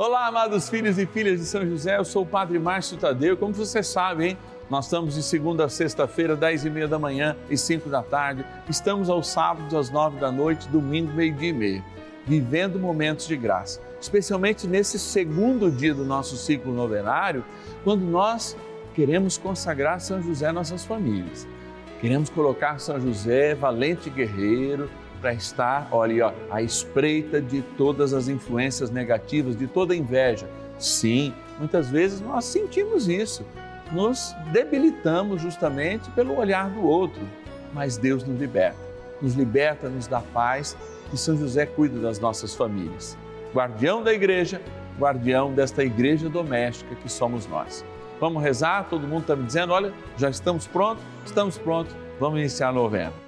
Olá, amados filhos e filhas de São José, eu sou o Padre Márcio Tadeu. Como você sabe, hein? Nós estamos de segunda a sexta-feira, dez e meia da manhã e cinco da tarde. Estamos aos sábados, às nove da noite, domingo, meio-dia e meio. Vivendo momentos de graça. Especialmente nesse segundo dia do nosso ciclo novenário, quando nós queremos consagrar São José nossas famílias. Queremos colocar São José, valente guerreiro, para estar, olha, ó, à espreita de todas as influências negativas, de toda inveja. Sim, muitas vezes nós sentimos isso, nos debilitamos justamente pelo olhar do outro, mas Deus nos liberta, nos liberta, nos dá paz e São José cuida das nossas famílias. Guardião da igreja, guardião desta igreja doméstica que somos nós. Vamos rezar? Todo mundo está me dizendo, olha, já estamos prontos? Estamos prontos, vamos iniciar a novena.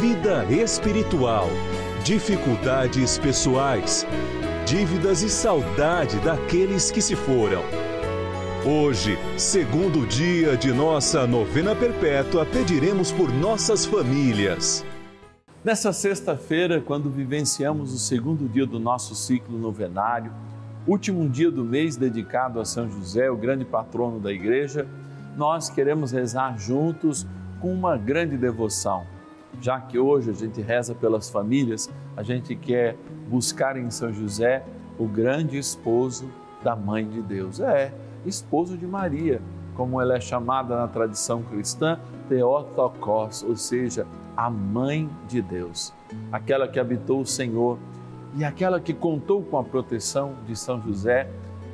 vida espiritual, dificuldades pessoais, dívidas e saudade daqueles que se foram. Hoje, segundo dia de nossa novena perpétua, pediremos por nossas famílias. Nessa sexta-feira, quando vivenciamos o segundo dia do nosso ciclo novenário, último dia do mês dedicado a São José, o grande patrono da igreja, nós queremos rezar juntos com uma grande devoção já que hoje a gente reza pelas famílias, a gente quer buscar em São José o grande esposo da Mãe de Deus. É, esposo de Maria, como ela é chamada na tradição cristã, Theotokos, ou seja, a Mãe de Deus, aquela que habitou o Senhor e aquela que contou com a proteção de São José,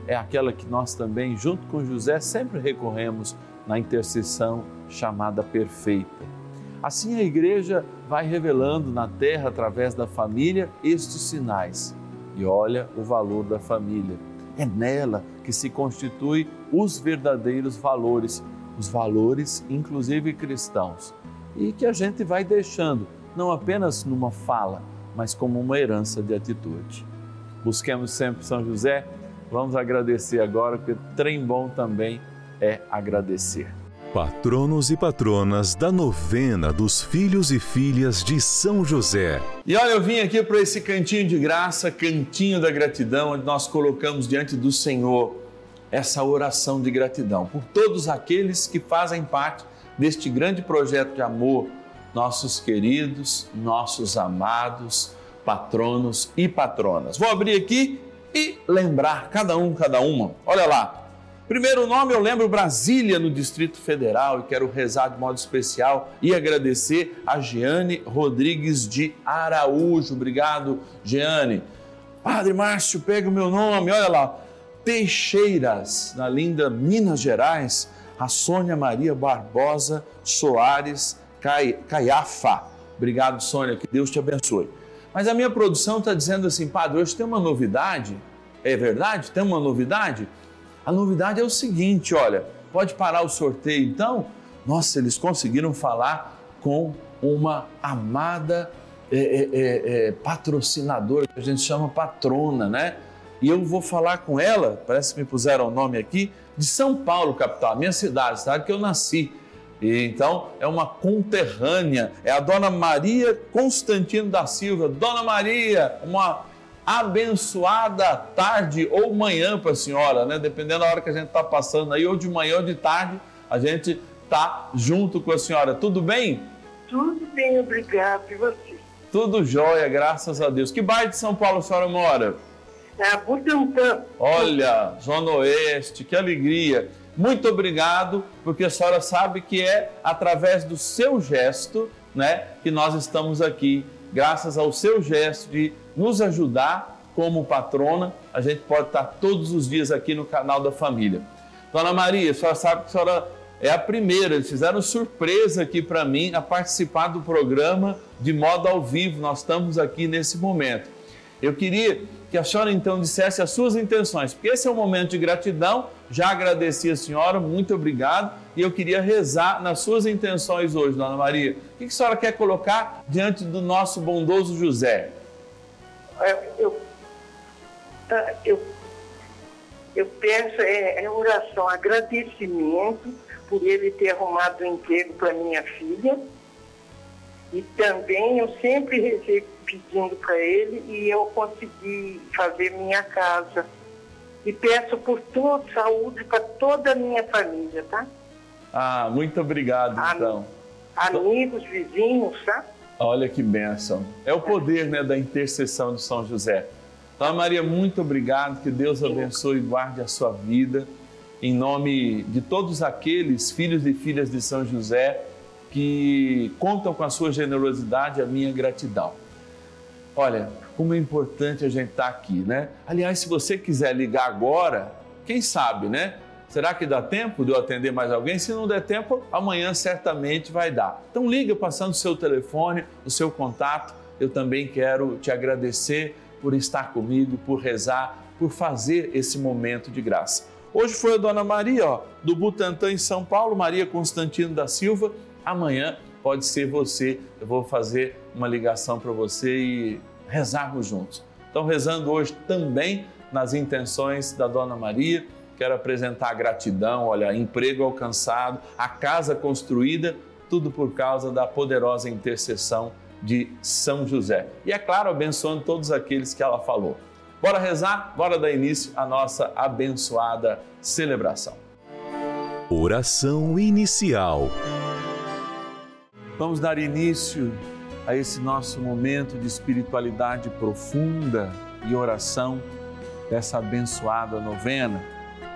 é aquela que nós também, junto com José, sempre recorremos na intercessão chamada perfeita Assim a igreja vai revelando na terra, através da família, estes sinais. E olha o valor da família. É nela que se constitui os verdadeiros valores, os valores inclusive cristãos, e que a gente vai deixando, não apenas numa fala, mas como uma herança de atitude. Busquemos sempre São José. Vamos agradecer agora, porque trem bom também é agradecer. Patronos e patronas da novena dos filhos e filhas de São José. E olha, eu vim aqui para esse cantinho de graça, cantinho da gratidão, onde nós colocamos diante do Senhor essa oração de gratidão por todos aqueles que fazem parte deste grande projeto de amor, nossos queridos, nossos amados patronos e patronas. Vou abrir aqui e lembrar cada um, cada uma. Olha lá, Primeiro nome eu lembro Brasília, no Distrito Federal, e quero rezar de modo especial e agradecer a Jeane Rodrigues de Araújo. Obrigado, Jeane. Padre Márcio, pega o meu nome, olha lá. Teixeiras, na linda Minas Gerais, a Sônia Maria Barbosa Soares Caiafa. Obrigado, Sônia, que Deus te abençoe. Mas a minha produção está dizendo assim, Padre, hoje tem uma novidade. É verdade? Tem uma novidade? A novidade é o seguinte: olha, pode parar o sorteio então? Nossa, eles conseguiram falar com uma amada é, é, é, é, patrocinadora, que a gente chama patrona, né? E eu vou falar com ela, parece que me puseram o nome aqui, de São Paulo, capital, minha cidade, cidade que eu nasci. E então é uma conterrânea, é a dona Maria Constantino da Silva. Dona Maria, uma abençoada tarde ou manhã para a senhora, né? Dependendo da hora que a gente está passando aí, ou de manhã ou de tarde, a gente está junto com a senhora. Tudo bem? Tudo bem, obrigado. E você? Tudo jóia, graças a Deus. Que bairro de São Paulo a senhora mora? É Butantã. Olha, Zona Oeste, que alegria. Muito obrigado, porque a senhora sabe que é através do seu gesto, né, que nós estamos aqui. Graças ao seu gesto de nos ajudar como patrona, a gente pode estar todos os dias aqui no canal da família. Dona Maria, a senhora sabe que a senhora é a primeira, eles fizeram surpresa aqui para mim a participar do programa de modo ao vivo. Nós estamos aqui nesse momento. Eu queria que a senhora então dissesse as suas intenções, porque esse é um momento de gratidão. Já agradeci a senhora, muito obrigado. E eu queria rezar nas suas intenções hoje, Dona Maria. O que a senhora quer colocar diante do nosso bondoso José? Eu, eu, ah, eu, eu peço é, é oração, agradecimento por ele ter arrumado um emprego para minha filha. E também eu sempre recebo pedindo para ele e eu consegui fazer minha casa. E peço por tua saúde para toda a minha família, tá? Ah, muito obrigado, Am então. Amigos, vizinhos, tá? Olha que bênção. É o poder né, da intercessão de São José. Dona Maria, muito obrigado. Que Deus abençoe e guarde a sua vida. Em nome de todos aqueles filhos e filhas de São José que contam com a sua generosidade, a minha gratidão. Olha, como é importante a gente estar aqui, né? Aliás, se você quiser ligar agora, quem sabe, né? Será que dá tempo de eu atender mais alguém? Se não der tempo, amanhã certamente vai dar. Então liga passando o seu telefone, o seu contato. Eu também quero te agradecer por estar comigo, por rezar, por fazer esse momento de graça. Hoje foi a Dona Maria, ó, do Butantã em São Paulo, Maria Constantino da Silva. Amanhã pode ser você. Eu vou fazer uma ligação para você e rezarmos juntos. Então, rezando hoje também nas intenções da Dona Maria, quero apresentar gratidão, olha, emprego alcançado, a casa construída, tudo por causa da poderosa intercessão de São José. E é claro, abençoando todos aqueles que ela falou. Bora rezar? Bora dar início à nossa abençoada celebração. Oração inicial. Vamos dar início a esse nosso momento de espiritualidade profunda e oração dessa abençoada novena,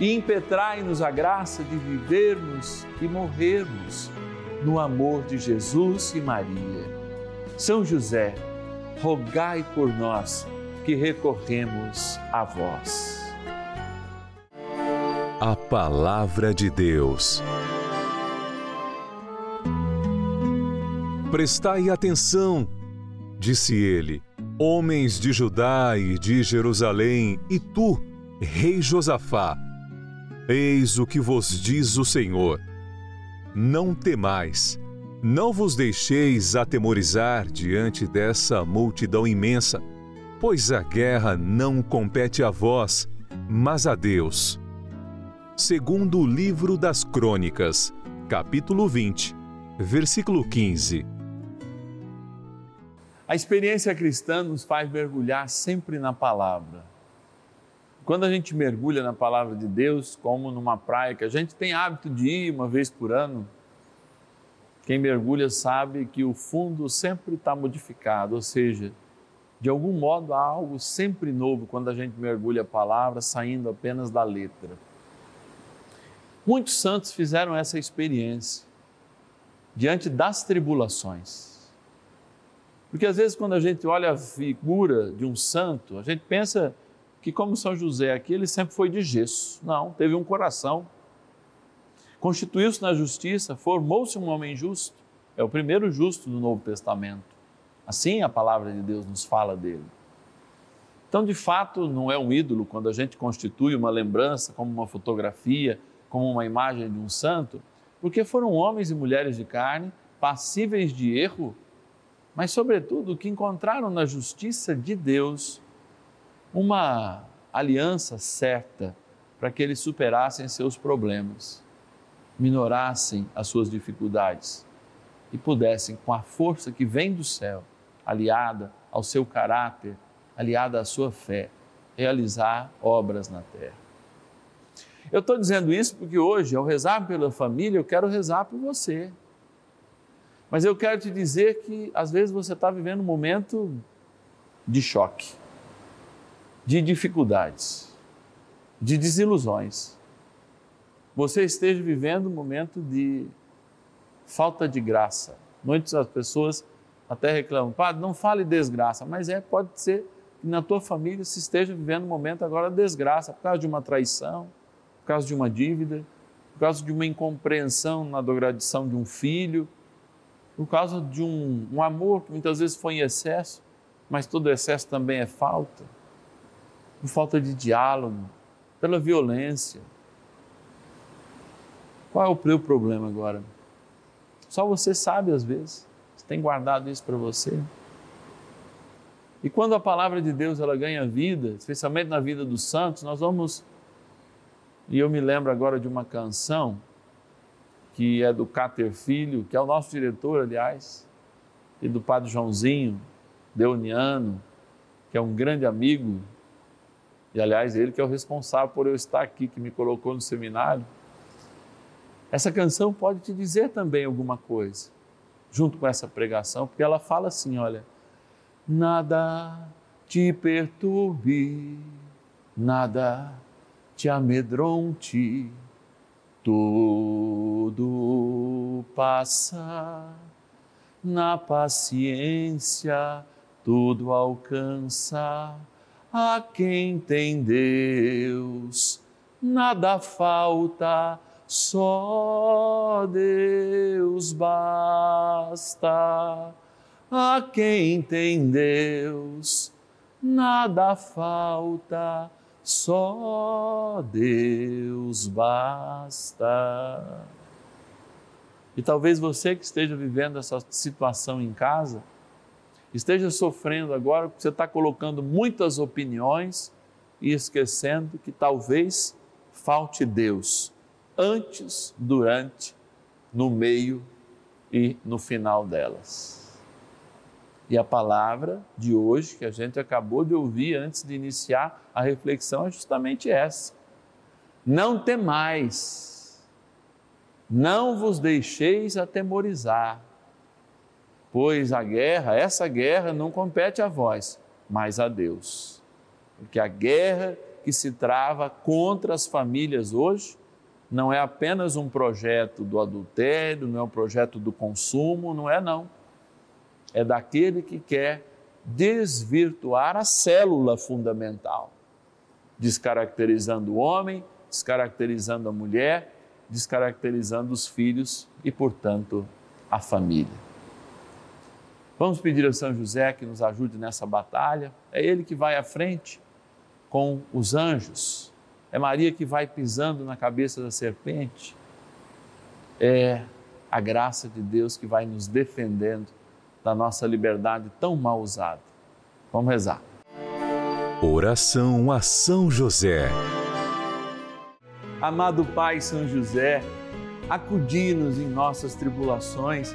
e impetrai-nos a graça de vivermos e morrermos no amor de Jesus e Maria. São José, rogai por nós que recorremos a vós. A Palavra de Deus. Prestai atenção, disse ele, homens de Judá e de Jerusalém, e tu, rei Josafá. Eis o que vos diz o Senhor: Não temais, não vos deixeis atemorizar diante dessa multidão imensa, pois a guerra não compete a vós, mas a Deus. Segundo o livro das Crônicas, capítulo 20, versículo 15. A experiência cristã nos faz mergulhar sempre na palavra. Quando a gente mergulha na palavra de Deus, como numa praia que a gente tem hábito de ir uma vez por ano, quem mergulha sabe que o fundo sempre está modificado, ou seja, de algum modo há algo sempre novo quando a gente mergulha a palavra, saindo apenas da letra. Muitos santos fizeram essa experiência diante das tribulações porque às vezes, quando a gente olha a figura de um santo, a gente pensa que, como São José aqui, ele sempre foi de gesso. Não, teve um coração. Constituiu-se na justiça, formou-se um homem justo. É o primeiro justo do Novo Testamento. Assim a palavra de Deus nos fala dele. Então, de fato, não é um ídolo quando a gente constitui uma lembrança, como uma fotografia, como uma imagem de um santo, porque foram homens e mulheres de carne passíveis de erro mas, sobretudo, que encontraram na justiça de Deus uma aliança certa para que eles superassem seus problemas, minorassem as suas dificuldades e pudessem, com a força que vem do céu, aliada ao seu caráter, aliada à sua fé, realizar obras na terra. Eu estou dizendo isso porque hoje, ao rezar pela família, eu quero rezar por você. Mas eu quero te dizer que às vezes você está vivendo um momento de choque, de dificuldades, de desilusões. Você esteja vivendo um momento de falta de graça. Muitas pessoas até reclamam, padre, não fale desgraça, mas é, pode ser que na tua família se esteja vivendo um momento agora de desgraça, por causa de uma traição, por causa de uma dívida, por causa de uma incompreensão na agradição de um filho, por causa de um, um amor que muitas vezes foi em excesso, mas todo excesso também é falta, por falta de diálogo, pela violência. Qual é o teu problema agora? Só você sabe às vezes. Você tem guardado isso para você. E quando a palavra de Deus ela ganha vida, especialmente na vida dos santos, nós vamos. E eu me lembro agora de uma canção que é do Cáter Filho, que é o nosso diretor, aliás, e do Padre Joãozinho, Deuniano, que é um grande amigo, e aliás, ele que é o responsável por eu estar aqui, que me colocou no seminário. Essa canção pode te dizer também alguma coisa, junto com essa pregação, porque ela fala assim: olha, nada te perturbe, nada te amedronte tudo passa, na paciência tudo alcança. A quem tem Deus, nada falta, só Deus basta. A quem tem Deus, nada falta, só Deus basta. E talvez você que esteja vivendo essa situação em casa, esteja sofrendo agora porque você está colocando muitas opiniões e esquecendo que talvez falte Deus antes, durante, no meio e no final delas. E a palavra de hoje, que a gente acabou de ouvir antes de iniciar a reflexão, é justamente essa. Não temais, não vos deixeis atemorizar, pois a guerra, essa guerra não compete a vós, mas a Deus. Porque a guerra que se trava contra as famílias hoje não é apenas um projeto do adultério, não é um projeto do consumo, não é não é daquele que quer desvirtuar a célula fundamental, descaracterizando o homem, descaracterizando a mulher, descaracterizando os filhos e, portanto, a família. Vamos pedir a São José que nos ajude nessa batalha. É ele que vai à frente com os anjos. É Maria que vai pisando na cabeça da serpente. É a graça de Deus que vai nos defendendo da nossa liberdade tão mal usada. Vamos rezar. Oração a São José. Amado Pai São José, acudi-nos em nossas tribulações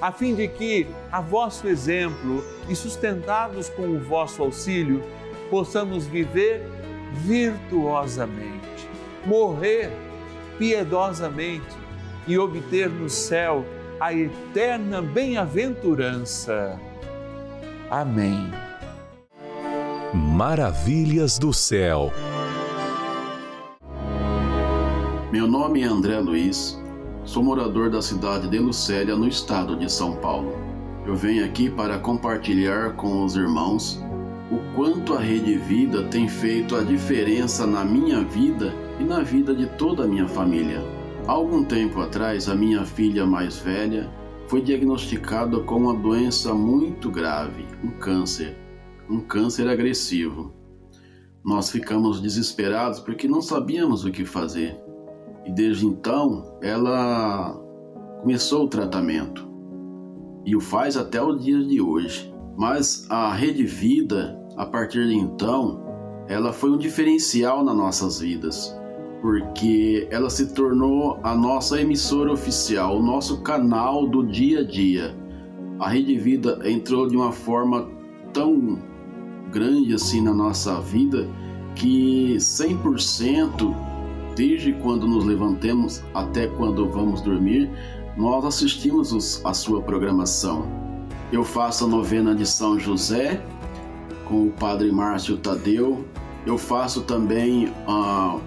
a fim de que, a vosso exemplo e sustentados com o vosso auxílio, possamos viver virtuosamente, morrer piedosamente e obter no céu a eterna bem-aventurança. Amém. Maravilhas do céu. Meu nome é André Luiz Sou morador da cidade de Lucélia, no estado de São Paulo. Eu venho aqui para compartilhar com os irmãos o quanto a Rede Vida tem feito a diferença na minha vida e na vida de toda a minha família. Há algum tempo atrás, a minha filha mais velha foi diagnosticada com uma doença muito grave, um câncer, um câncer agressivo. Nós ficamos desesperados porque não sabíamos o que fazer. E desde então ela começou o tratamento e o faz até os dias de hoje. Mas a Rede Vida, a partir de então, ela foi um diferencial nas nossas vidas, porque ela se tornou a nossa emissora oficial, o nosso canal do dia a dia. A Rede Vida entrou de uma forma tão grande assim na nossa vida que 100% desde quando nos levantemos até quando vamos dormir, nós assistimos os, a sua programação. Eu faço a novena de São José com o Padre Márcio Tadeu. Eu faço também a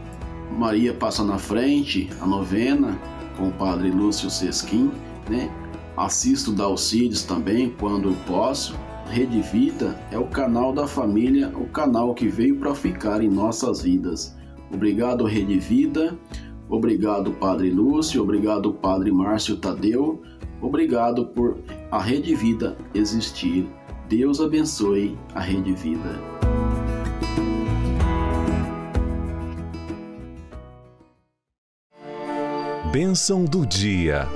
Maria Passa na Frente, a novena com o Padre Lúcio Sesquim, né? Assisto Dalcides também quando posso. Rede Vida é o canal da família, o canal que veio para ficar em nossas vidas. Obrigado, Rede Vida. Obrigado, Padre Lúcio. Obrigado, Padre Márcio Tadeu. Obrigado por a Rede Vida existir. Deus abençoe a Rede Vida. Bênção do dia.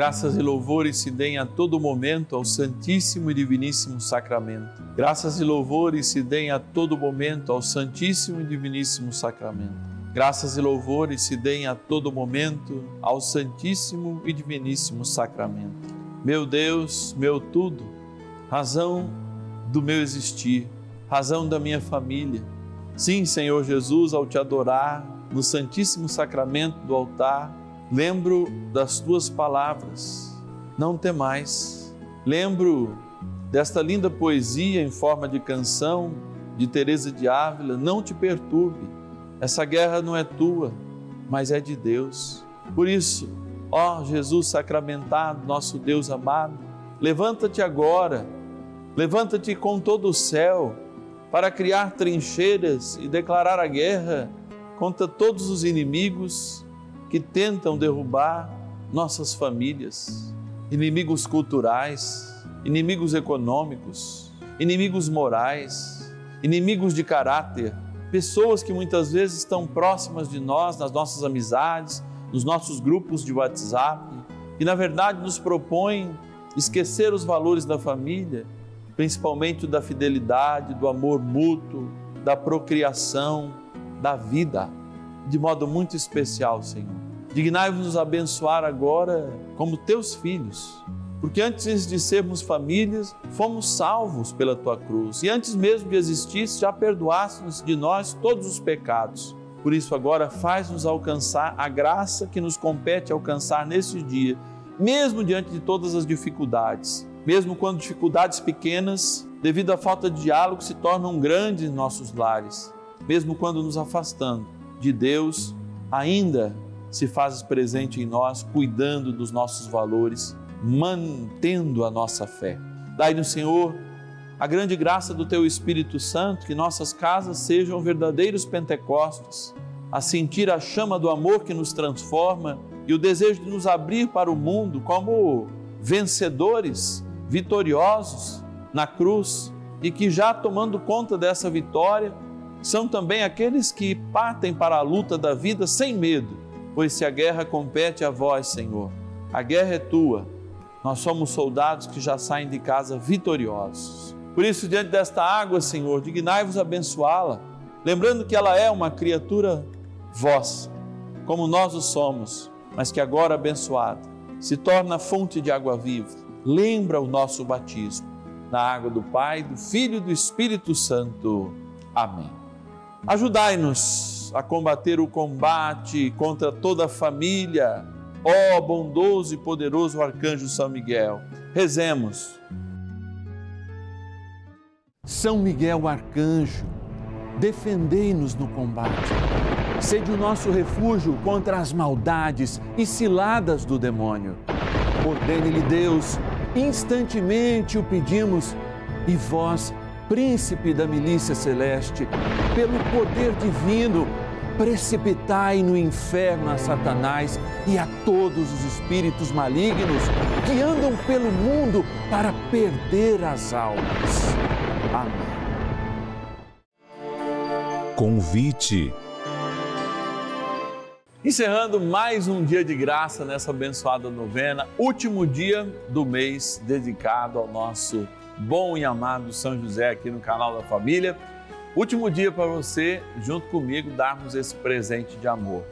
Graças e louvores se deem a todo momento ao Santíssimo e Diviníssimo Sacramento. Graças e louvores se deem a todo momento ao Santíssimo e Diviníssimo Sacramento. Graças e louvores se deem a todo momento ao Santíssimo e Diviníssimo Sacramento. Meu Deus, meu tudo, razão do meu existir, razão da minha família. Sim, Senhor Jesus, ao te adorar no Santíssimo Sacramento do altar, Lembro das tuas palavras, não temais. Lembro desta linda poesia em forma de canção de Teresa de Ávila, não te perturbe. Essa guerra não é tua, mas é de Deus. Por isso, ó Jesus sacramentado, nosso Deus amado, levanta-te agora, levanta-te com todo o céu para criar trincheiras e declarar a guerra contra todos os inimigos que tentam derrubar nossas famílias, inimigos culturais, inimigos econômicos, inimigos morais, inimigos de caráter, pessoas que muitas vezes estão próximas de nós, nas nossas amizades, nos nossos grupos de WhatsApp, e na verdade nos propõem esquecer os valores da família, principalmente da fidelidade, do amor mútuo, da procriação, da vida, de modo muito especial, Senhor. Dignai-vos nos abençoar agora como teus filhos, porque antes de sermos famílias, fomos salvos pela tua cruz, e antes mesmo de existir, já perdoaste de nós todos os pecados. Por isso, agora, faz-nos alcançar a graça que nos compete alcançar neste dia, mesmo diante de todas as dificuldades, mesmo quando dificuldades pequenas, devido à falta de diálogo, se tornam grandes em nossos lares, mesmo quando nos afastando de Deus, ainda se faz presente em nós, cuidando dos nossos valores, mantendo a nossa fé. Dai-nos, Senhor, a grande graça do Teu Espírito Santo, que nossas casas sejam verdadeiros Pentecostes, a sentir a chama do amor que nos transforma e o desejo de nos abrir para o mundo como vencedores, vitoriosos na cruz e que já tomando conta dessa vitória, são também aqueles que partem para a luta da vida sem medo Pois se a guerra compete a vós, Senhor, a guerra é tua, nós somos soldados que já saem de casa vitoriosos. Por isso, diante desta água, Senhor, dignai-vos abençoá-la, lembrando que ela é uma criatura vossa, como nós o somos, mas que agora abençoada se torna fonte de água viva. Lembra o nosso batismo na água do Pai, do Filho e do Espírito Santo. Amém. Ajudai-nos a combater o combate contra toda a família. Ó bondoso e poderoso arcanjo São Miguel, rezemos. São Miguel arcanjo, defendei-nos no combate. Sede o nosso refúgio contra as maldades e ciladas do demônio. Ordene-lhe Deus, instantemente o pedimos, e vós, príncipe da milícia celeste, pelo poder divino, precipitai no inferno a Satanás e a todos os espíritos malignos que andam pelo mundo para perder as almas. Amém. Convite. Encerrando mais um dia de graça nessa abençoada novena, último dia do mês dedicado ao nosso bom e amado São José aqui no canal da Família. Último dia para você, junto comigo, darmos esse presente de amor.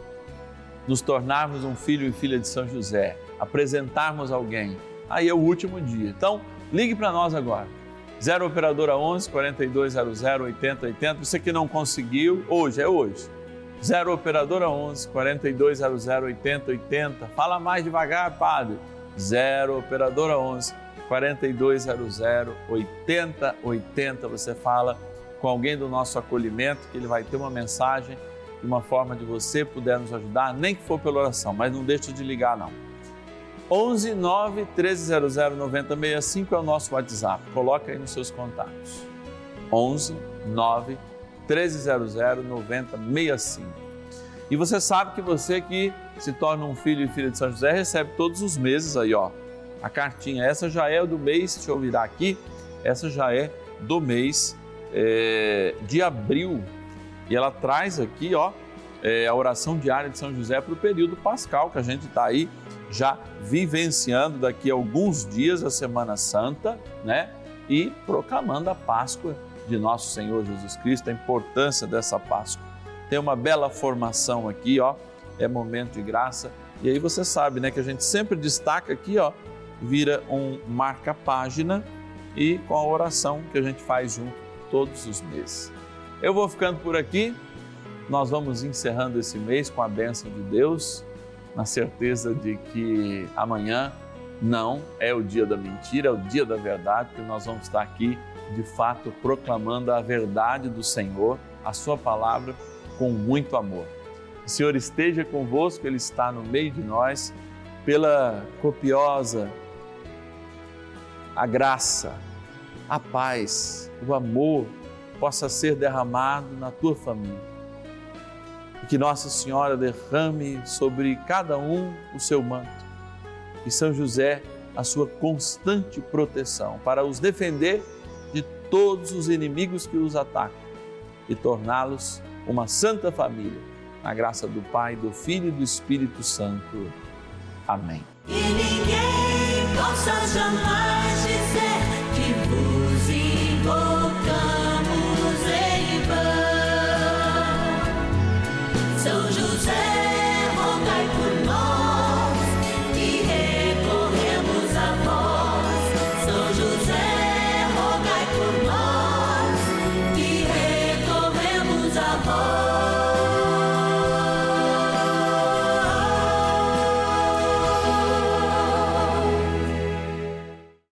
Nos tornarmos um filho e filha de São José, apresentarmos alguém. Aí é o último dia. Então, ligue para nós agora. 0 operadora 11 4200 8080. Você que não conseguiu, hoje é hoje. 0 operadora 11 4200 8080. Fala mais devagar, padre. 0 operadora 11 4200 8080. Você fala com alguém do nosso acolhimento, que ele vai ter uma mensagem de uma forma de você puder nos ajudar, nem que for pela oração, mas não deixe de ligar não. 11 9 1300 9065 é o nosso WhatsApp. Coloca aí nos seus contatos. 11 9 1300 9065. E você sabe que você que se torna um filho e filha de São José recebe todos os meses aí, ó, a cartinha. Essa já é do mês, deixa eu virar aqui, essa já é do mês é, de abril. E ela traz aqui, ó, é, a oração diária de São José para o período pascal, que a gente está aí já vivenciando daqui a alguns dias a Semana Santa, né? E proclamando a Páscoa de nosso Senhor Jesus Cristo, a importância dessa Páscoa. Tem uma bela formação aqui, ó, é momento de graça. E aí você sabe, né, que a gente sempre destaca aqui, ó, vira um marca-página e com a oração que a gente faz junto todos os meses. Eu vou ficando por aqui. Nós vamos encerrando esse mês com a bênção de Deus, na certeza de que amanhã não é o dia da mentira, é o dia da verdade, que nós vamos estar aqui de fato proclamando a verdade do Senhor, a Sua palavra, com muito amor. O Senhor esteja convosco, Ele está no meio de nós, pela copiosa a graça, a paz, o amor possa ser derramado na tua família. E que Nossa Senhora derrame sobre cada um o seu manto. E São José a sua constante proteção para os defender de todos os inimigos que os atacam e torná-los uma santa família. Na graça do Pai, do Filho e do Espírito Santo. Amém. 없어져 마지.